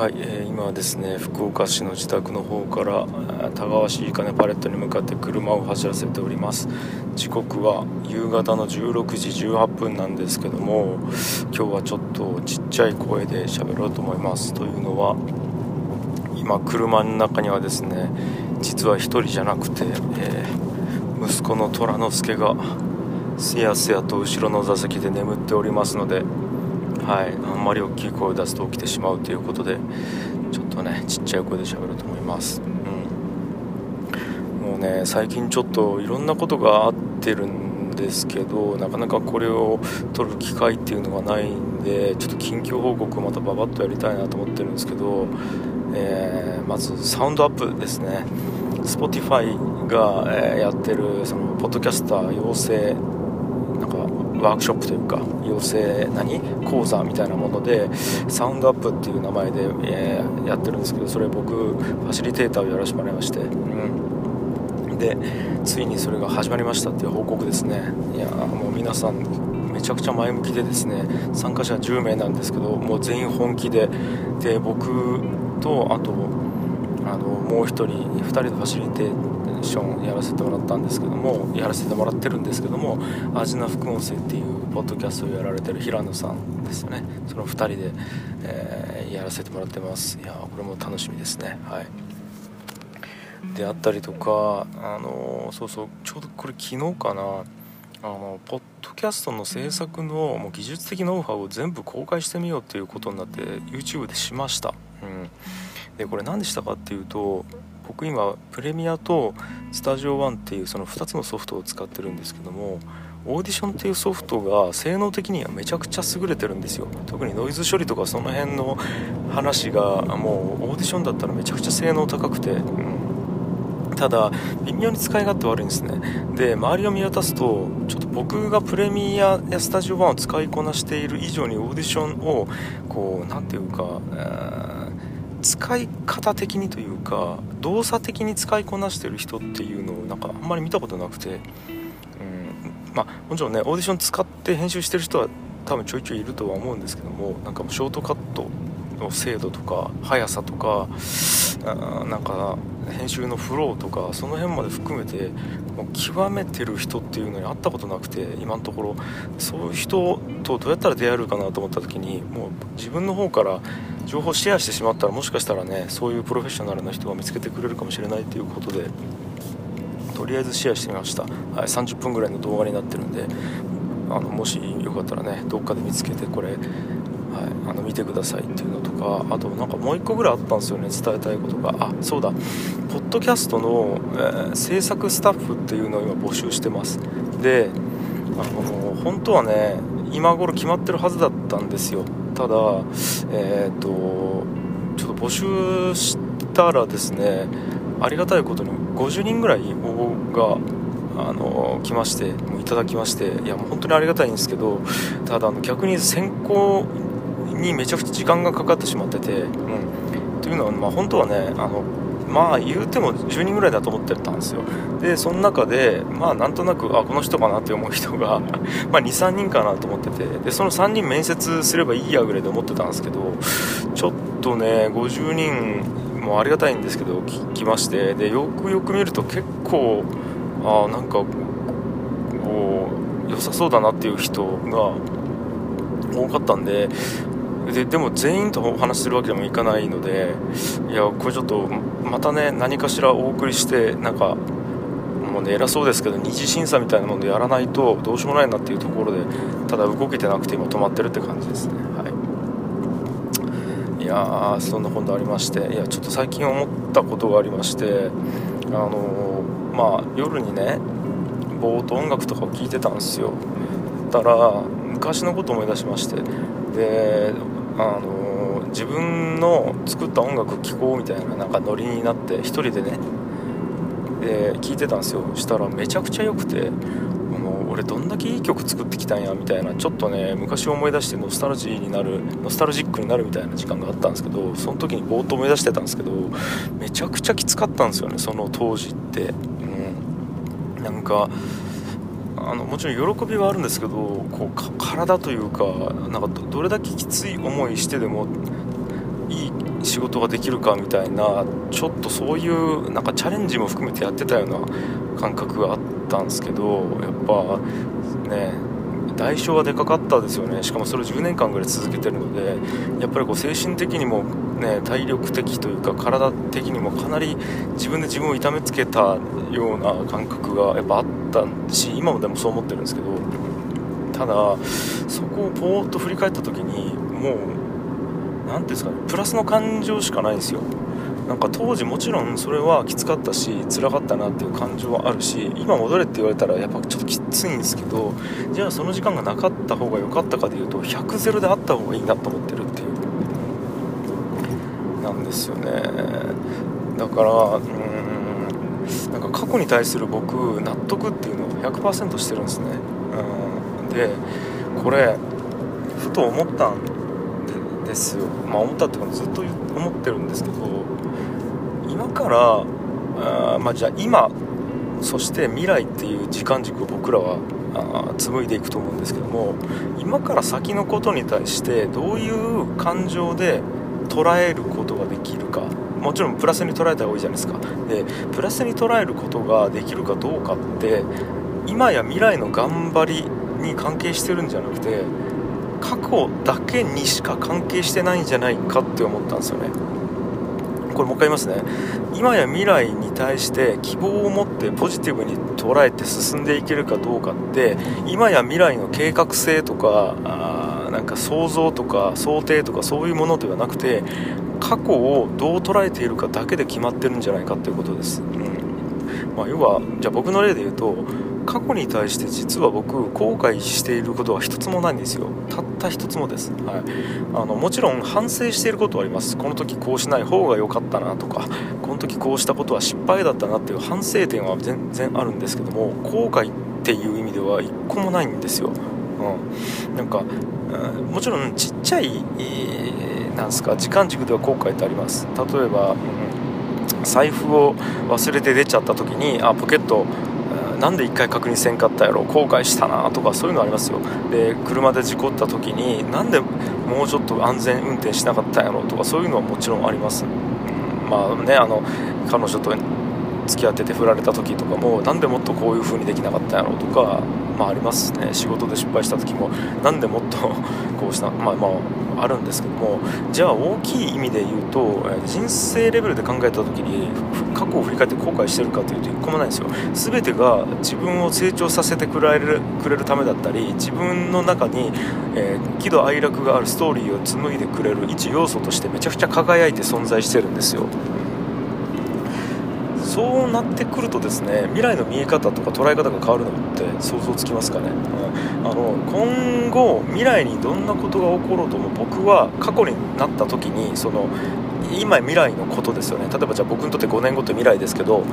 はい、えー、今はですね福岡市の自宅の方から田川市いかねパレットに向かって車を走らせております。時刻は夕方の16時18分なんですけども今日はちょっとちっちゃい声で喋ろうと思います。というのは今車の中にはですね実は1人じゃなくて、えー、息子の虎之助がすやすやと後ろの座席で眠っておりますのではい、あんまり大きい声を出すと起きてしまうということでちょっとねちっちゃい声で喋ると思います、うん、もうね最近ちょっといろんなことがあってるんですけどなかなかこれを取る機会っていうのがないんでちょっと近況報告をまたババッとやりたいなと思ってるんですけど、えー、まずサウンドアップですね。Spotify が、え、やってるそのポッドキャスター養成ワークショップというか養成何？講座みたいなものでサウンドアップっていう名前で、えー、やってるんですけどそれ僕ファシリテーターをやらせてもらいまして、うん、でついにそれが始まりましたっていう報告ですね。いやもう皆さんめちゃくちゃ前向きでですね参加者10名なんですけどもう全員本気で。で僕とあとあのもう1人2人でファシリテーターションやらせてもらったんですけどもやらせてもらってるんですけどもアジナ副音声っていうポッドキャストをやられてる平野さんですよね。その2人で、えー、やらせてもらってます。いやこれも楽しみですね。はい。であったりとかあのそうそうちょうどこれ昨日かな。あのポッドキャストの制作のもう技術的ノウハウを全部公開してみようっていうことになって YouTube でしました、うん、でこれ何でしたかっていうと僕今プレミアとスタジオワンっていうその2つのソフトを使ってるんですけどもオーディションっていうソフトが性能的にはめちゃくちゃ優れてるんですよ。特にノイズ処理とかその辺の話がもうオーディションだったらめちゃくちゃ性能高くて、うん、ただ微妙に使い勝手悪いんですね。で周りを見渡すとちょっと僕がプレミアやスタジオ1を使いこなしている以上にオーディションをこう何ていうか、使い方的にというか動作的に使いこなしてる人っていうのをなんかあんまり見たことなくてまあ、もちろんねオーディション使って編集してる人は多分ちょいちょいいるとは思うんですけどもなんかショートカットの精度とか速さとかなんか編集のフローとかその辺まで含めてもう極めてる人っていうのに会ったことなくて今のところ。そういう人とどうやったら出会えるかなと思った時にもう自分の方から情報シェアしてしまったらもしかしたらねそういうプロフェッショナルな人が見つけてくれるかもしれないということでとりあえずシェアしてみました、はい、30分ぐらいの動画になってるんであのもしよかったらねどっかで見つけてこれ、はい、あの見てくださいっていうのとかあとなんかもう1個ぐらいあったんですよね伝えたいことが。あそうだ。ポッドキャストの、えー、制作スタッフっていうのを今募集してます。であの本当はね今頃決まってるはずだったんですよ。ただえっ、ー、とちょっと募集したらですねありがたいことに50人ぐらい応募があの来ましていただきましていやもう本当にありがたいんですけどただあの逆に選考にめちゃくちゃ時間がかかってしまってて、うん、というのは、まあ、本当はねあのまあ言うても10人ぐらいだと思ってたんですよ。でその中でまあなんとなくあこの人かなって思う人が ま23人かなと思っててでその3人面接すればいいやぐらいで思ってたんですけどちょっとね50人もありがたいんですけど来ましてでよくよく見ると結構あなんかこう良さそうだなっていう人が多かったんでででも全員とお話しするわけでもいかないのでいやこれちょっとまたね何かしらお送りしてなんかもうね偉そうですけど二次審査みたいなものでやらないとどうしようもないなっていうところでただ動けてなくて今止まってるって感じですね。はい。いやーそんなことありましていやちょっと最近思ったことがありましてあのー、まあ夜にねぼーっと音楽とかを聴いてたんですよ。たら昔のこと思い出しまして。であの自分の作った音楽聴こうみたいななんかノリになって1人でねで聴いてたんですよ。したらめちゃくちゃ良くてもう俺どんだけいい曲作ってきたんやみたいなちょっとね昔思い出してノスタルジーになるノスタルジックになるみたいな時間があったんですけどその時にぼーっと思い出してたんですけどめちゃくちゃきつかったんですよねその当時って。うん。なんかあのもちろん喜びはあるんですけどこう体というかなんかどれだけきつい思いしてでもいい仕事ができるかみたいなちょっとそういうなんかチャレンジも含めてやってたような感覚があったんですけどやっぱね代償はでかかったですよね。しかもそれを10年間ぐらい続けてるのでやっぱりこう精神的にも、ね、体力的というか体的にもかなり自分で自分を痛めつけたような感覚がやっぱあったし今もでもそう思ってるんですけどただそこをぽーっと振り返った時にもう何ていうんですかねプラスの感情しかないんですよ。なんか当時もちろんそれはきつかったし辛かったなっていう感情はあるし今戻れって言われたらやっぱちょっときついんですけどじゃあその時間がなかった方が良かったかでいうと100ゼロであった方がいいなと思ってるっていう。なんですよね。だからうんなんか過去に対する僕納得っていうのを100%してるんですね。うん。でこれふと思ったんですよ。まあ思ったっていうかずっと思ってるんですけど今からあまあじゃあ今そして未来っていう時間軸を僕らはあ紡いでいくと思うんですけども今から先のことに対してどういう感情で捉えることができるか。もちろんプラスに捉えた方がいいじゃないですか。でプラスに捉えることができるかどうかって今や未来の頑張りに関係してるんじゃなくて過去だけにしか関係してないんじゃないかって思ったんですよね。これもう一回言いますね。今や未来に対して希望を持ってポジティブに捉えて進んでいけるかどうかって今や未来の計画性とかあなんか想像とか想定とかそういうものではなくて過去をどう捉えているかだけで決まってるんじゃないかということです、うん。まあ、要はじゃあ僕の例で言うと過去に対して実は僕後悔していることは一つもないんですよ。たった一つもです、はい、あのもちろん反省していることはあります。この時こうしない方が良かったなとかこの時こうしたことは失敗だったなっていう反省点は全然あるんですけども後悔っていう意味では一個もないんですよ、うん、なんか、うん、もちろんちっちゃい、なんすか時間軸では後悔ってあります。例えば、うん、財布を忘れて出ちゃった時にあポケットなんで1回確認せんかったやろ後悔したなとかそういうのありますよ。で車で事故った時になんでもうちょっと安全運転しなかったんやろとかそういうのはもちろんあります、うん、まあねあの彼女と付き合ってて振られた時とかもなんでもっとこういう風にできなかったんやろうとかまあありますね。仕事で失敗した時もなんでもっと こうしたまあまああるんですけどもじゃあ大きい意味で言うと人生レベルで考えた時に過去を振り返って後悔してるかというと一個もないんですよ。全てが自分を成長させてくれるくれるためだったり自分の中に、えー、喜怒哀楽があるストーリーを紡いでくれる一要素としてめちゃくちゃ輝いて存在してるんですよ。そうなってくるとですね未来の見え方とか捉え方が変わるのって想像つきますかね、うん、あの今後未来にどんなことが起ころうとも僕は過去になった時にその今未来のことですよね。例えばじゃあ僕にとって5年後って未来ですけど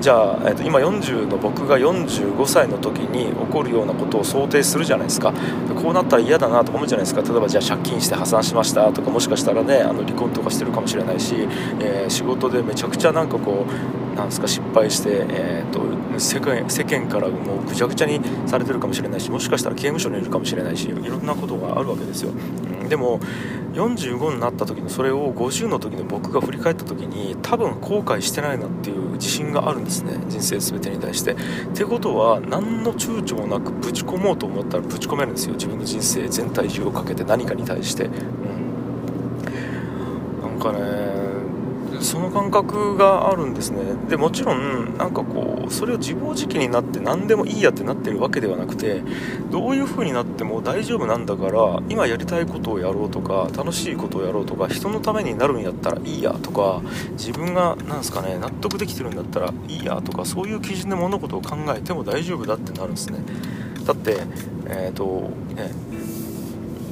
じゃあ、えー、と今40の僕が45歳の時に起こるようなことを想定するじゃないですか。こうなったら嫌だなと思うじゃないですか。例えばじゃあ借金して破産しましたとかもしかしたらねあの離婚とかしてるかもしれないし、えー、仕事でめちゃくちゃなんかこうなんですか失敗して、えーと、世間世間からもうぐちゃぐちゃにされてるかもしれないしもしかしたら刑務所にいるかもしれないしいろんなことがあるわけですよ、うん、でも45になった時のそれを50の時の僕が振り返った時に多分後悔してないなっていう自信があるんですね人生全てに対して。ってことは何の躊躇もなくぶち込もうと思ったらぶち込めるんですよ自分の人生全体重をかけて何かに対して、うん、なんかねその感覚があるんですね。でもちろんなんかこうそれを自暴自棄になって何でもいいやってなってるわけではなくてどういう風になっても大丈夫なんだから今やりたいことをやろうとか楽しいことをやろうとか人のためになるんやったらいいやとか自分がなんすかね納得できてるんだったらいいやとかそういう基準で物事を考えても大丈夫だってなるんですね。だってえっ、ー、とね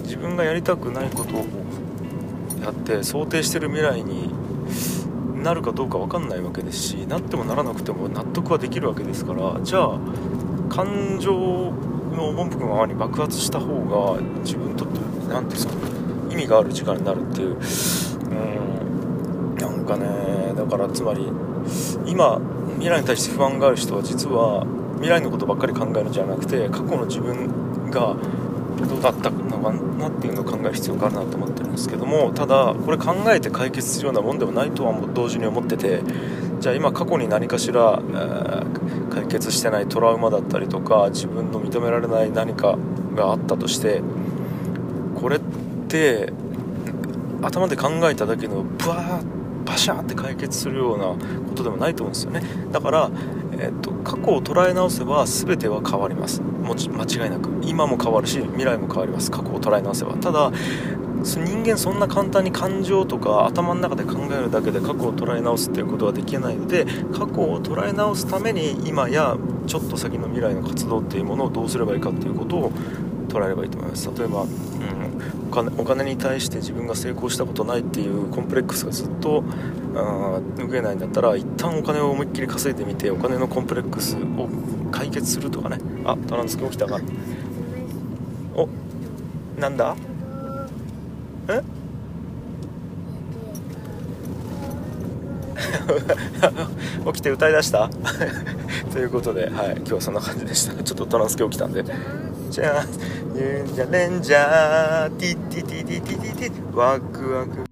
自分がやりたくないことをやって想定してる未来になるかどうか分かんないわけですしなってもならなくても納得はできるわけですからじゃあ感情の赴くままに爆発した方が自分にとって何ていうんですか意味がある時間になるっていううんなんかねだからつまり今未来に対して不安がある人は実は未来のことばっかり考えるんじゃなくて過去の自分がどうだったのかなっていうのを考える必要があるなと思ってるんですけどもただこれ考えて解決するようなもんでもないとは同時に思っててじゃあ今過去に何かしら、えー、解決してないトラウマだったりとか自分の認められない何かがあったとしてこれって頭で考えただけのブワーバシャーって解決するようなことでもないと思うんですよね。だから、えっと、過去を捉え直せば全ては変わります。もち間違いなく。今も変わるし未来も変わります。過去を捉え直せば。ただ人間そんな簡単に感情とか頭の中で考えるだけで過去を捉え直すっていうことはできないので過去を捉え直すために今やちょっと先の未来の活動っていうものをどうすればいいかっていうことを捉えればいいと思います。例えば、うん、お金お金に対して自分が成功したことないっていうコンプレックスがずっと拭えないんだったら一旦お金を思いっきり稼いでみてお金のコンプレックスを解決するとかね。あトランスキ起きたか。おなんだ？え？起きて歌いだした？ということで、はい、今日はそんな感じでした。ちょっとトランスケ起きたんでじゃあユンジャレンジャーティティティティティティティワクワク